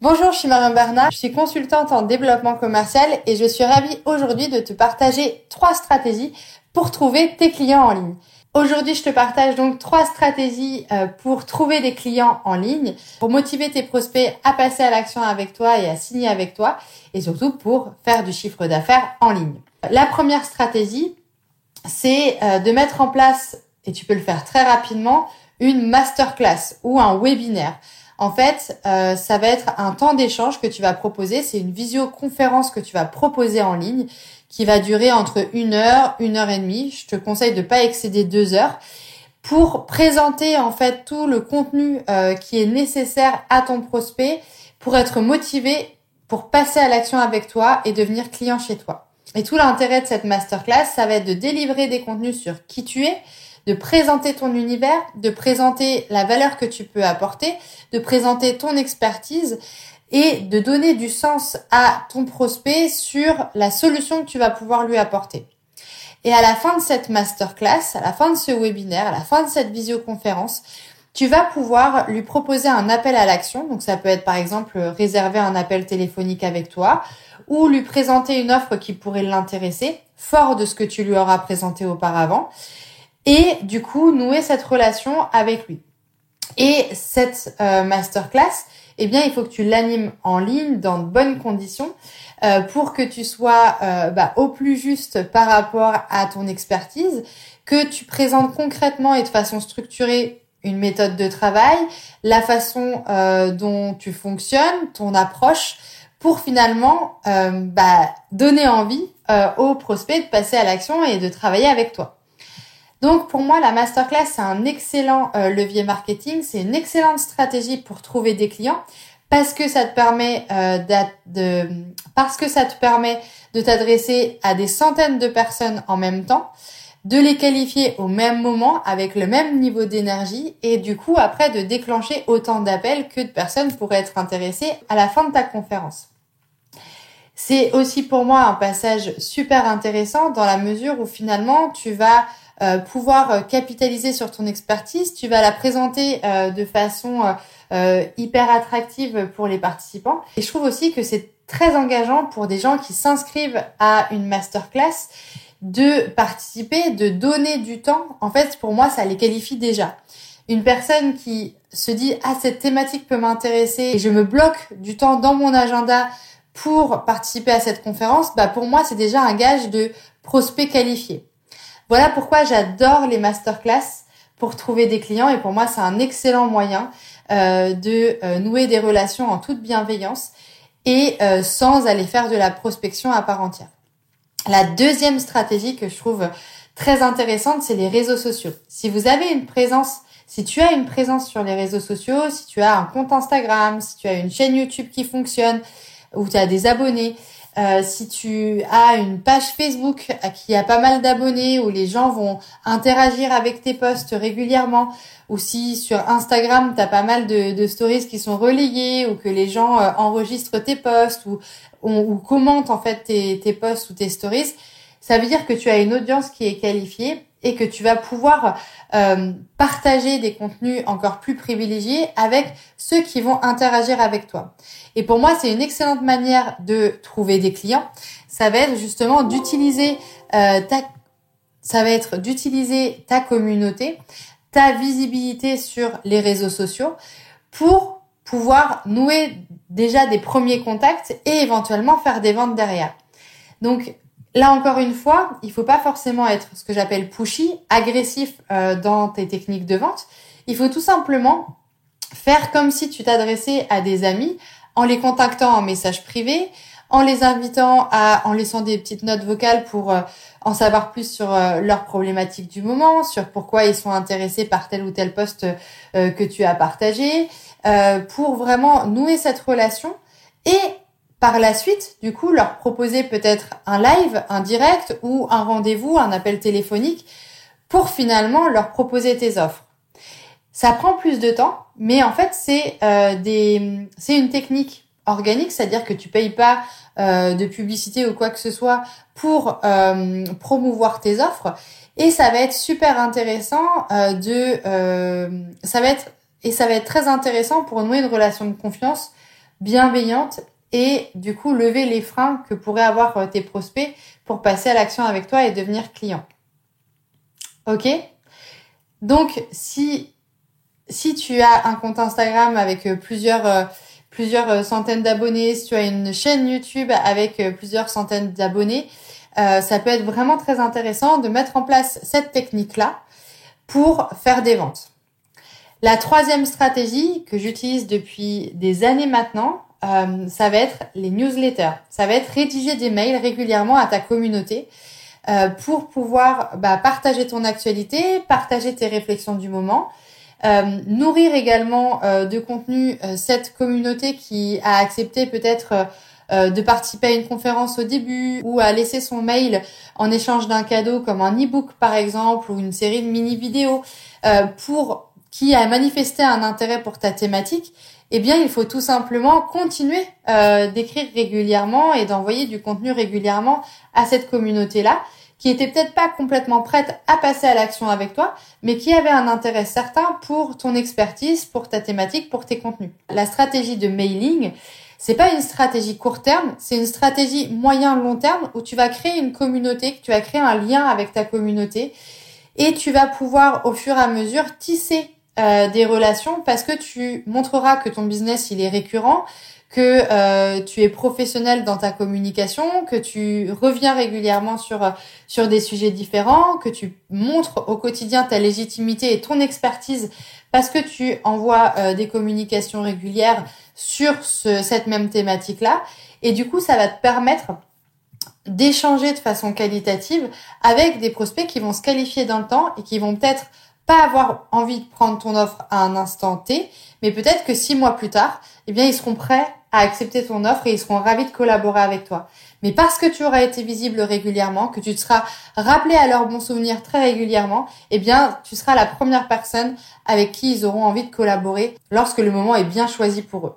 Bonjour, je suis Marion Bernard, je suis consultante en développement commercial et je suis ravie aujourd'hui de te partager trois stratégies pour trouver tes clients en ligne. Aujourd'hui, je te partage donc trois stratégies euh, pour trouver des clients en ligne, pour motiver tes prospects à passer à l'action avec toi et à signer avec toi, et surtout pour faire du chiffre d'affaires en ligne. La première stratégie, c'est euh, de mettre en place, et tu peux le faire très rapidement, une masterclass ou un webinaire. En fait, euh, ça va être un temps d'échange que tu vas proposer. C'est une visioconférence que tu vas proposer en ligne qui va durer entre une heure, une heure et demie. Je te conseille de pas excéder deux heures pour présenter en fait tout le contenu euh, qui est nécessaire à ton prospect pour être motivé pour passer à l'action avec toi et devenir client chez toi. Et tout l'intérêt de cette masterclass, ça va être de délivrer des contenus sur qui tu es, de présenter ton univers, de présenter la valeur que tu peux apporter, de présenter ton expertise et de donner du sens à ton prospect sur la solution que tu vas pouvoir lui apporter. Et à la fin de cette masterclass, à la fin de ce webinaire, à la fin de cette visioconférence, tu vas pouvoir lui proposer un appel à l'action. Donc ça peut être par exemple réserver un appel téléphonique avec toi ou lui présenter une offre qui pourrait l'intéresser, fort de ce que tu lui auras présenté auparavant et du coup nouer cette relation avec lui. Et cette euh, masterclass, eh bien, il faut que tu l'animes en ligne dans de bonnes conditions euh, pour que tu sois euh, bah, au plus juste par rapport à ton expertise, que tu présentes concrètement et de façon structurée une méthode de travail, la façon dont tu fonctionnes, ton approche, pour finalement bah, donner envie aux prospects de passer à l'action et de travailler avec toi. Donc pour moi, la masterclass, c'est un excellent euh, levier marketing, c'est une excellente stratégie pour trouver des clients euh, parce que ça te permet de t'adresser à des centaines de personnes en même temps, de les qualifier au même moment avec le même niveau d'énergie et du coup après de déclencher autant d'appels que de personnes pourraient être intéressées à la fin de ta conférence. C'est aussi pour moi un passage super intéressant dans la mesure où finalement tu vas euh, pouvoir euh, capitaliser sur ton expertise, tu vas la présenter euh, de façon hyper attractive pour les participants. Et je trouve aussi que c'est très engageant pour des gens qui s'inscrivent à une masterclass de participer, de donner du temps. En fait, pour moi, ça les qualifie déjà. Une personne qui se dit ah cette thématique peut m'intéresser et je me bloque du temps dans mon agenda pour participer à cette conférence, bah pour moi c'est déjà un gage de prospect qualifié. Voilà pourquoi j'adore les masterclass pour trouver des clients et pour moi c'est un excellent moyen euh, de euh, nouer des relations en toute bienveillance et euh, sans aller faire de la prospection à part entière. La deuxième stratégie que je trouve très intéressante, c'est les réseaux sociaux. Si vous avez une présence, si tu as une présence sur les réseaux sociaux, si tu as un compte Instagram, si tu as une chaîne YouTube qui fonctionne, ou tu as des abonnés, euh, si tu as une page Facebook qui a pas mal d'abonnés où les gens vont interagir avec tes posts régulièrement, ou si sur Instagram tu as pas mal de, stories qui sont relayées ou que les gens euh, enregistrent tes posts ou, ou, commentent en fait tes, tes posts ou tes stories, ça veut dire que tu as une audience qui est qualifiée et que tu vas pouvoir euh, partager des contenus encore plus privilégiés avec ceux qui vont interagir avec toi. Et pour moi, c'est une excellente manière de trouver des clients. Ça va être justement d'utiliser euh, ta, ça va être d'utiliser ta communauté, ta visibilité sur les réseaux sociaux pour pouvoir nouer déjà des premiers contacts et éventuellement faire des ventes derrière. Donc Là encore une fois, il faut pas forcément être ce que j'appelle pushy, agressif euh, dans tes techniques de vente. Il faut tout simplement faire comme si tu t'adressais à des amis en les contactant en message privé, en les invitant à, en laissant des petites notes vocales pour euh, en savoir plus sur euh, leurs problématiques du moment, sur pourquoi ils sont intéressés par tel ou tel poste que tu as partagé, pour vraiment nouer cette relation et par la suite, du coup, leur proposer peut-être un live, un direct ou un rendez-vous, un appel téléphonique pour finalement leur proposer tes offres. Ça prend plus de temps, mais en fait, c'est euh, des, c'est une technique organique, c'est-à-dire que tu payes pas euh, de publicité ou quoi que ce soit pour euh, promouvoir tes offres, et ça va être super intéressant de, ça va être et ça va être très intéressant pour nouer une relation de confiance bienveillante et du coup lever les freins que pourraient avoir euh, tes prospects pour passer à l'action avec toi et devenir client. Ok? Donc si si tu as un compte Instagram avec euh, plusieurs euh, plusieurs centaines d'abonnés, si tu as une chaîne YouTube avec plusieurs centaines d'abonnés, ça peut être vraiment très intéressant de mettre en place cette technique-là pour faire des ventes. La troisième stratégie que j'utilise depuis des années maintenant, euh, ça va être les newsletters. Ça va être rédiger des mails régulièrement à ta communauté euh, pour pouvoir bah, partager ton actualité, partager tes réflexions du moment, euh, nourrir également de contenu cette communauté qui a accepté peut-être de participer à une conférence au début ou à laisser son mail en échange d'un cadeau comme un e-book par exemple ou une série de mini vidéos pour qui a manifesté un intérêt pour ta thématique eh bien, il faut tout simplement continuer euh, d'écrire régulièrement et d'envoyer du contenu régulièrement à cette communauté-là, qui était peut-être pas complètement prête à passer à l'action avec toi, mais qui avait un intérêt certain pour ton expertise, pour ta thématique, pour tes contenus. La stratégie de mailing, c'est pas une stratégie court terme, c'est une stratégie moyen long terme où tu vas créer une communauté, que tu vas créer un lien avec ta communauté et tu vas pouvoir au fur et à mesure tisser euh, des relations parce que tu montreras que ton business il est récurrent, que euh, tu es professionnel dans ta communication, que tu reviens régulièrement sur sur des sujets différents, que tu montres au quotidien ta légitimité et ton expertise parce que tu envoies euh, des communications régulières sur cette même thématique là et du coup ça va te permettre d'échanger de façon qualitative avec des prospects qui vont se qualifier dans le temps et qui vont peut-être pas avoir envie de prendre ton offre à un instant T, mais peut-être que six mois plus tard, eh bien, ils seront prêts à accepter ton offre et ils seront ravis de collaborer avec toi. Mais parce que tu auras été visible régulièrement, que tu te seras rappelé à leurs bons souvenirs très régulièrement, eh bien, tu seras la première personne avec qui ils auront envie de collaborer lorsque le moment est bien choisi pour eux.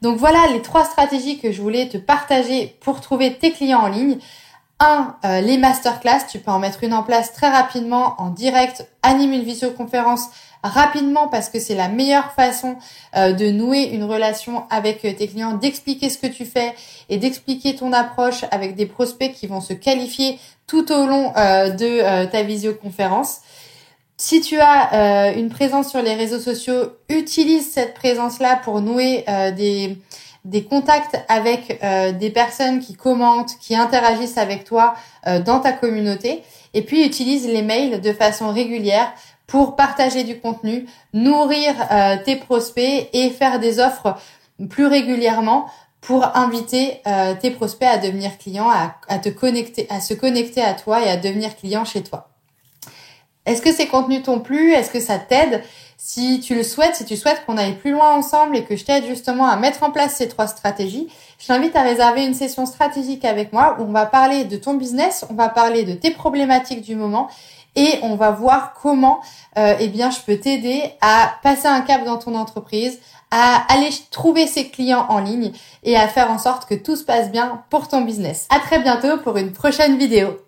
Donc voilà les trois stratégies que je voulais te partager pour trouver tes clients en ligne. Un, euh, les masterclass, tu peux en mettre une en place très rapidement en direct, anime une visioconférence rapidement parce que c'est la meilleure façon euh, de nouer une relation avec euh, tes clients, d'expliquer ce que tu fais et d'expliquer ton approche avec des prospects qui vont se qualifier tout au long de ta visioconférence. Si tu as une présence sur les réseaux sociaux, utilise cette présence-là pour nouer des des contacts avec euh, des personnes qui commentent, qui interagissent avec toi euh, dans ta communauté, et puis utilise les mails de façon régulière pour partager du contenu, nourrir euh, tes prospects et faire des offres plus régulièrement pour inviter tes prospects à devenir clients, à, à te connecter, à se connecter à toi et à devenir client chez toi. Est-ce que ces contenus t'ont plu? Est-ce que ça t'aide? Si tu le souhaites, si tu souhaites qu'on aille plus loin ensemble et que je t'aide justement à mettre en place ces trois stratégies, je t'invite à réserver une session stratégique avec moi où on va parler de ton business, on va parler de tes problématiques du moment et on va voir comment euh, eh bien je peux t'aider à passer un cap dans ton entreprise, à aller trouver ses clients en ligne et à faire en sorte que tout se passe bien pour ton business. À très bientôt pour une prochaine vidéo.